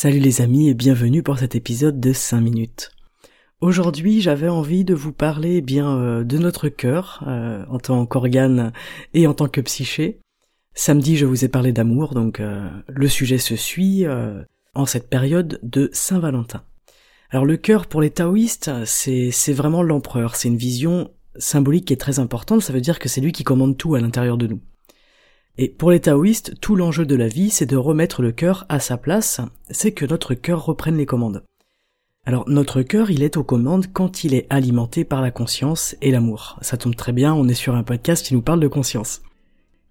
Salut les amis et bienvenue pour cet épisode de 5 minutes. Aujourd'hui j'avais envie de vous parler eh bien euh, de notre cœur euh, en tant qu'organe et en tant que psyché. Samedi je vous ai parlé d'amour donc euh, le sujet se suit en cette période de Saint-Valentin. Alors le cœur pour les taoïstes, c'est, c'est vraiment l'empereur, c'est une vision symbolique qui est très importante, ça veut dire que c'est lui qui commande tout à l'intérieur de nous. Et pour les taoïstes, tout l'enjeu de la vie, c'est de remettre le cœur à sa place, c'est que notre cœur reprenne les commandes. Alors notre cœur, il est aux commandes quand il est alimenté par la conscience et l'amour. Ça tombe très bien, on est sur un podcast qui nous parle de conscience.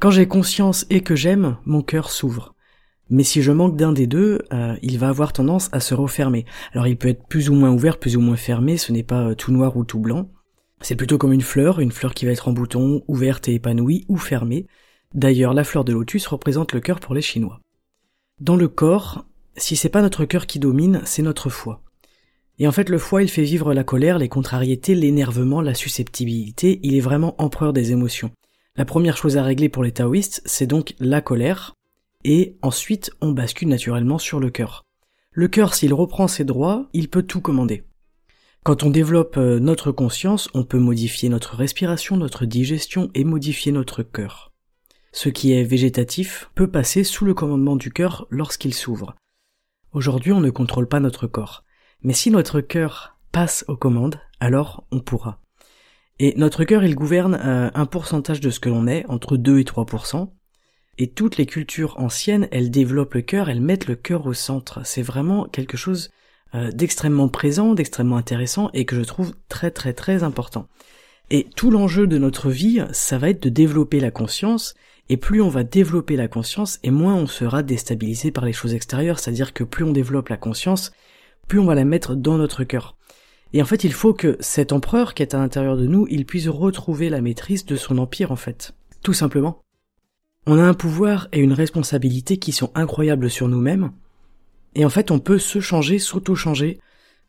Quand j'ai conscience et que j'aime, mon cœur s'ouvre. Mais si je manque d'un des deux, euh, il va avoir tendance à se refermer. Alors il peut être plus ou moins ouvert, plus ou moins fermé, ce n'est pas euh, tout noir ou tout blanc. C'est plutôt comme une fleur, une fleur qui va être en bouton, ouverte et épanouie, ou fermée. D'ailleurs, la fleur de lotus représente le cœur pour les Chinois. Dans le corps, si c'est pas notre cœur qui domine, c'est notre foie. Et en fait, le foie, il fait vivre la colère, les contrariétés, l'énervement, la susceptibilité, il est vraiment empereur des émotions. La première chose à régler pour les taoïstes, c'est donc la colère, et ensuite on bascule naturellement sur le cœur. Le cœur, s'il reprend ses droits, il peut tout commander. Quand on développe euh, notre conscience, on peut modifier notre respiration, notre digestion et modifier notre cœur. Ce qui est végétatif peut passer sous le commandement du cœur lorsqu'il s'ouvre. Aujourd'hui, on ne contrôle pas notre corps. Mais si notre cœur passe aux commandes, alors on pourra. Et notre cœur, il gouverne euh, un pourcentage de ce que l'on est, entre 2 et 3%, et toutes les cultures anciennes, elles développent le cœur, elles mettent le cœur au centre. C'est vraiment quelque chose euh, d'extrêmement présent, d'extrêmement intéressant et que je trouve très très très important. Et tout l'enjeu de notre vie, ça va être de développer la conscience, et plus on va développer la conscience, et moins on sera déstabilisé par les choses extérieures, c'est-à-dire que plus on développe la conscience, plus on va la mettre dans notre cœur. Et en fait, il faut que cet empereur qui est à l'intérieur de nous, il puisse retrouver la maîtrise de son empire, en fait. Tout simplement. On a un pouvoir et une responsabilité qui sont incroyables sur nous-mêmes, et en fait on peut se changer, s'auto-changer,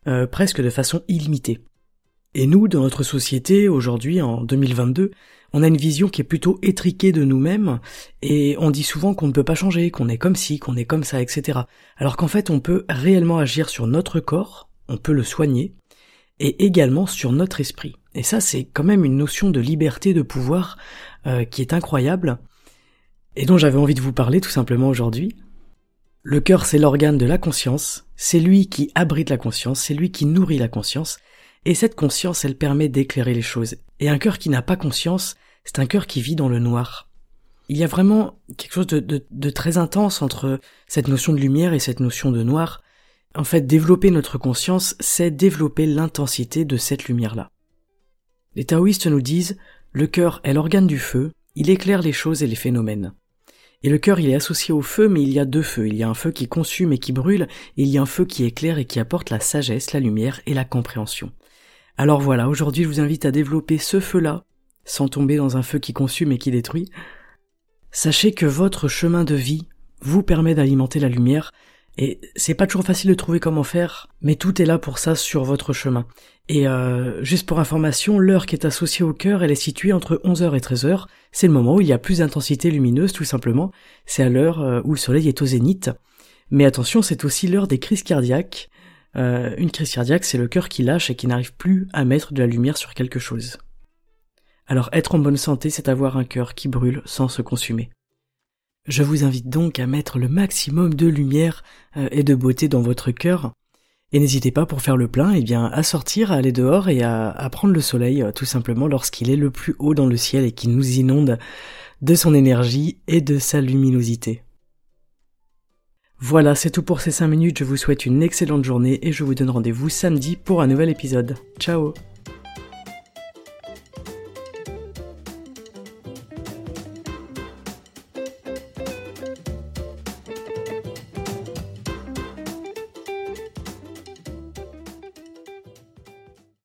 euh, presque de façon illimitée. Et nous, dans notre société, aujourd'hui, en 2022, on a une vision qui est plutôt étriquée de nous-mêmes, et on dit souvent qu'on ne peut pas changer, qu'on est comme ci, qu'on est comme ça, etc. Alors qu'en fait, on peut réellement agir sur notre corps, on peut le soigner, et également sur notre esprit. Et ça, c'est quand même une notion de liberté, de pouvoir, euh, qui est incroyable, et dont j'avais envie de vous parler tout simplement aujourd'hui. Le cœur, c'est l'organe de la conscience, c'est lui qui abrite la conscience, c'est lui qui nourrit la conscience, et cette conscience, elle permet d'éclairer les choses. Et un cœur qui n'a pas conscience, c'est un cœur qui vit dans le noir. Il y a vraiment quelque chose de, très intense entre cette notion de lumière et cette notion de noir. En fait, développer notre conscience, c'est développer l'intensité de cette lumière-là. Les taoïstes nous disent, le cœur est l'organe du feu, il éclaire les choses et les phénomènes. Et le cœur, il est associé au feu, mais il y a deux feux. Il y a un feu qui consume et qui brûle, et il y a un feu qui éclaire et qui apporte la sagesse, la lumière et la compréhension. Alors voilà, aujourd'hui je vous invite à développer ce feu-là, sans tomber dans un feu qui consume et qui détruit. Sachez que votre chemin de vie vous permet d'alimenter la lumière, et c'est pas toujours facile de trouver comment faire, mais tout est là pour ça sur votre chemin. Et euh, juste pour information, l'heure qui est associée au cœur, elle est située entre 11h et 13h. C'est le moment où il y a plus d'intensité lumineuse, tout simplement. C'est à l'heure euh, où le soleil est au zénith. Mais attention, c'est aussi l'heure des crises cardiaques. Euh, une crise cardiaque, c'est le cœur qui lâche et qui n'arrive plus à mettre de la lumière sur quelque chose. Alors être en bonne santé, c'est avoir un cœur qui brûle sans se consumer. Je vous invite donc à mettre le maximum de lumière et de beauté dans votre cœur, et n'hésitez pas pour faire le plein, eh bien, à sortir, à aller dehors et à, prendre le soleil, euh, tout simplement lorsqu'il est le plus haut dans le ciel et qu'il nous inonde de son énergie et de sa luminosité. Voilà, c'est tout pour ces 5 minutes, je vous souhaite une excellente journée et je vous donne rendez-vous samedi pour un nouvel épisode. Ciao